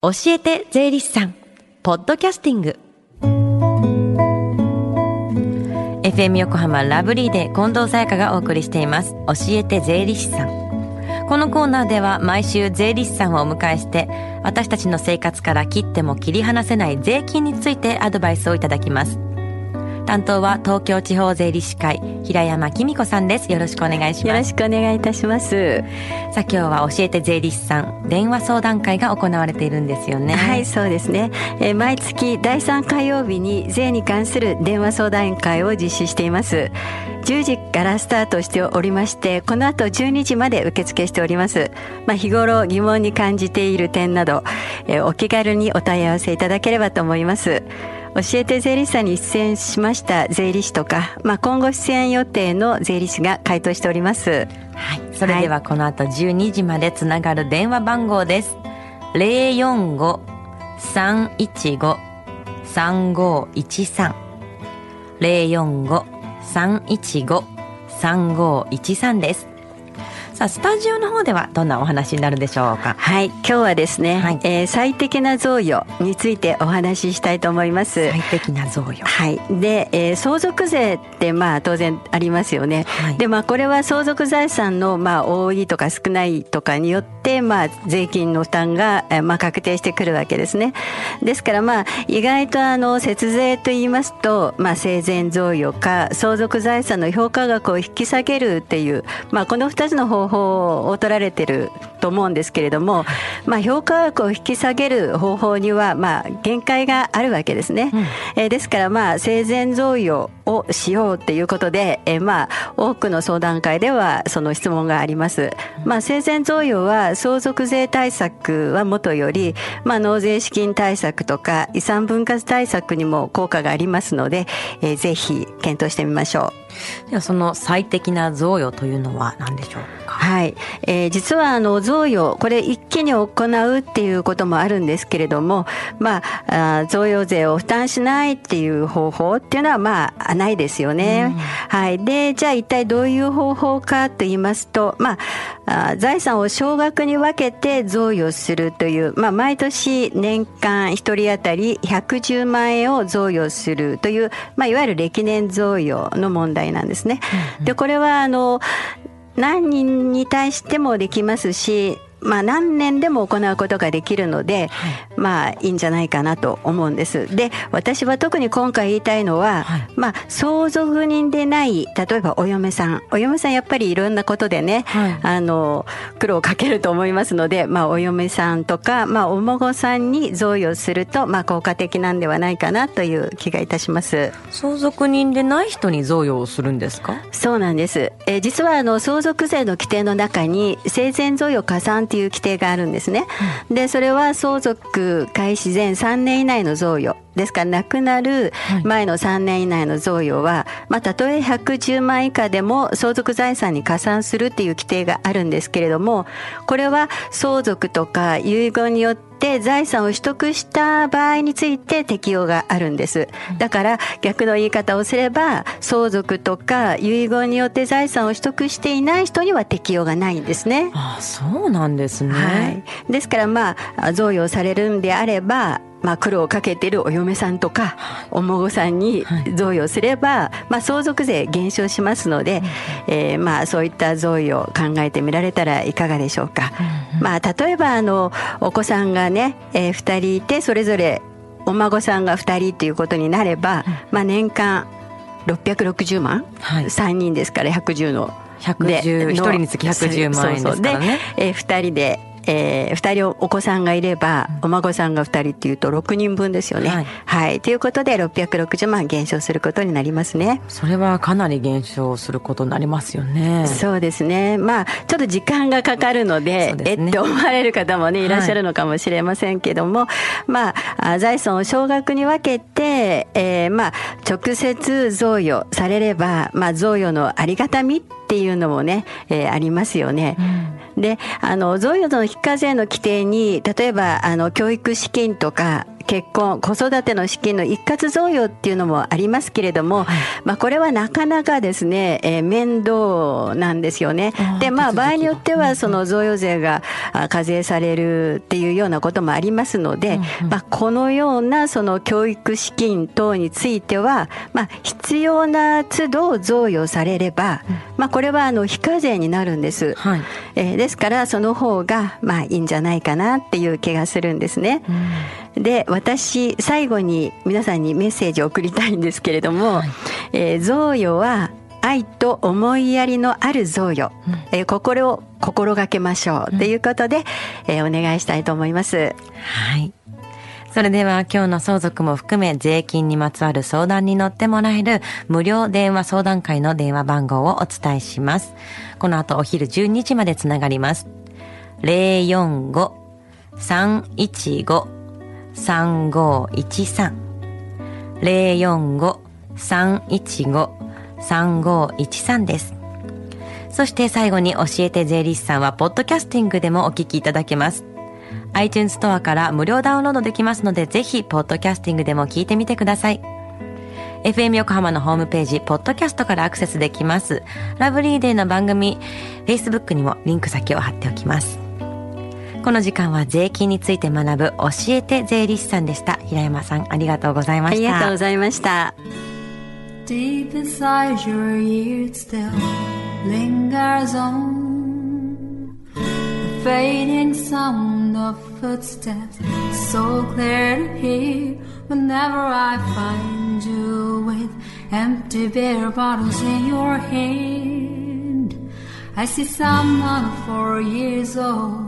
教えて税理士さん。ポッドキャスティング。FM 横浜ラブリーで近藤沙耶香がお送りしています。教えて税理士さん。このコーナーでは毎週税理士さんをお迎えして私たちの生活から切っても切り離せない税金についてアドバイスをいただきます。担当は東京地方税理士会平山紀美子さんです。よろしくお願いします。よろしくお願いいたします。さあ今日は教えて税理士さん電話相談会が行われているんですよね。はいそうですね、えー、毎月第3火曜日に税に関する電話相談会を実施しています。10時からスタートしておりましてこの後12時まで受付しております。まあ日頃疑問に感じている点など、えー、お気軽にお問い合わせいただければと思います教えて税理士さんに出演しました税理士とか、まあ、今後出演予定の税理士が回答しております。はい。それではこの後12時までつながる電話番号です。045-315-3513 045-315-3513です。さあスタジオの方ではどんなお話になるでしょうか？はい今日はですね、はい、えー、最適な贈与についてお話ししたいと思います。最適な贈与。はい。で、えー、相続税ってまあ当然ありますよね、はい、でまあこれは相続財産のまあ多いとか少ないとかによってまあ税金の負担がまあ確定してくるわけですね。ですからまあ意外とあの節税と言いますとまあ生前贈与か相続財産の評価額を引き下げるっていうまあこの二つの方方法を取られてると思うんですけれども、まあ、評価額を引き下げる方法には、まあ、限界があるわけですね。うん、えー、ですから、まあ、生前贈与をしようっていうことで、えー、まあ、多くの相談会ではその質問があります。まあ、生前贈与は相続税対策はもとより、まあ、納税資金対策とか遺産分割対策にも効果がありますので、えー、ぜひ検討してみましょう。ではその最適な贈与というのは何でしょうはい、えー、実はあの贈与これ一気に行うっていうこともあるんですけれども、まあ、あ贈与税を負担しないっていう方法っていうのはまあないですよね。うん、はい、でじゃあ一体どういう方法かと言いますと、まあ、あ財産を少額に分けて贈与するという、まあ、毎年年間一人当たり110万円を贈与するという、まあ、いわゆる歴年贈与の問題なんですね。でこれはあの何人に対してもできますしまあ、何年でも行うことができるので、はい、まあいいんじゃないかなと思うんです。で私は特に今回言いたいのは、はい、まあ相続人でない例えばお嫁さん。お嫁さんやっぱりいろんなことでね、はい、あの苦労をかけると思いますので、まあ、お嫁さんとか、まあ、お孫さんに贈与すると、まあ、効果的なんではないかなという気がいたします。相続人でない人に贈与をするんですか？そうなんです、え実はあの相続税の規定の中に生前贈与加算っていう規定があるんですね。でそれは相続開始前3年以内の贈与ですから亡くなる前の3年以内の贈与は、まあ、たとえ110万以下でも相続財産に加算するっていう規定があるんですけれどもこれは相続とか遺言によってって財産を取得した場合について適用があるんです。だから逆の言い方をすれば相続とか遺言によって財産を取得していない人には適用がないんですね。あそうなんですね。はい、ですからまあ贈与されるんであればまあ、苦労をかけているお嫁さんとかお孫さんに贈与すれば、まあ、相続税減少しますので、えー、まあそういった贈与を考えてみられたらいかがでしょうか。まあ、例えばあのお子さんがね、えー、2人いてそれぞれお孫さんが2人っていうことになれば、まあ、年間660万、はい、3人ですから110の。110 1人につき110万円ですからね。そうそう。で、えー、2人でえー、2人お子さんがいれば、お孫さんが2人っていうと6人分ですよね。はい。はい、ということで660万減少することになりますね。それはかなり減少することになりますよね。そうですね。まあちょっと時間がかかるので、でね、えって思われる方もねいらっしゃるのかもしれませんけども、はい、まあ財産を少額に分けて、えー、まあ直接贈与されれば、まあ贈与のありがたみっていうのもね、えー、ありますよね。うん、で、あの贈与の非課税の規定に例えばあの教育資金とか結婚、子育ての資金の一括贈与っていうのもありますけれども、はい、まあこれはなかなかですね、えー、面倒なんですよね。で、まあ場合によってはその贈与税が課税されるっていうようなこともありますので、うんうん、まあこのようなその教育資金等については、まあ必要な都度贈与されれば、うん、まあこれはあの非課税になるんです。はい、えー、ですからその方がまあいいんじゃないかなっていう気がするんですね。うん、で私最後に皆さんにメッセージを送りたいんですけれども、はい、えー、贈与は愛と思いやりのある贈与、うん、えー、心を心がけましょうということで、うん、えー、お願いしたいと思います。はい。それでは今日の相続も含め税金にまつわる相談に乗ってもらえる無料電話相談会の電話番号をお伝えします。この後お昼12時までつながります。045-315-3513 045-315-3513です。そして最後に教えて税理士さんは、ポッドキャスティングでもお聞きいただけます。iTunes ストアから無料ダウンロードできますので、ぜひ、ポッドキャスティングでも聞いてみてください。FM 横浜のホームページ、ポッドキャストからアクセスできます。ラブリーデーの番組、Facebook にもリンク先を貼っておきます。この時間は税金について学ぶ教えて税理士さんでした。平山さん、ありがとうございました。ありがとうございました。Deep inside your ears still lingers on the fading sound of footsteps so clear to hear whenever I find you with empty beer bottles in your hand. I see someone four years old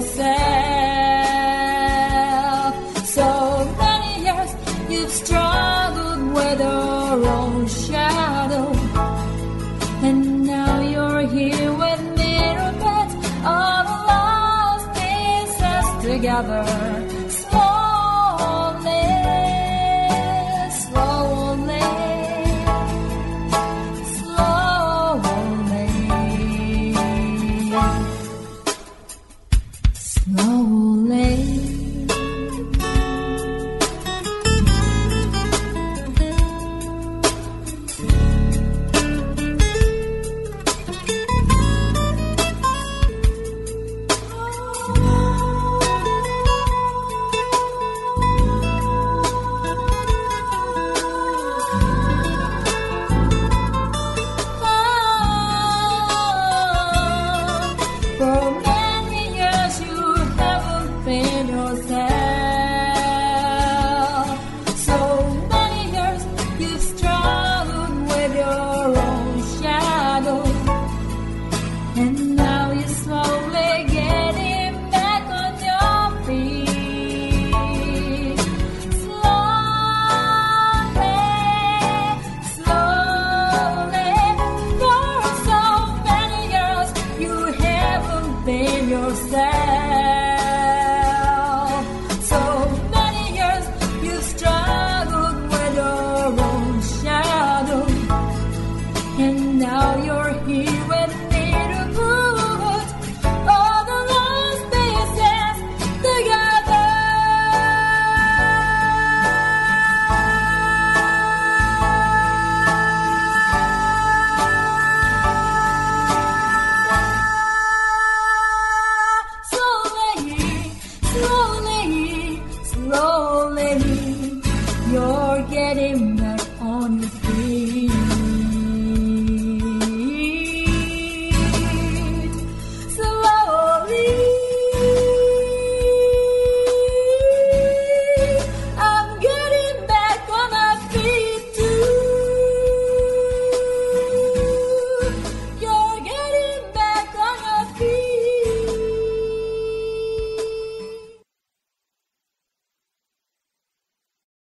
yourself. So many years you've struggled with your own shadow. And now you're here with little bits of lost pieces together. Sẽ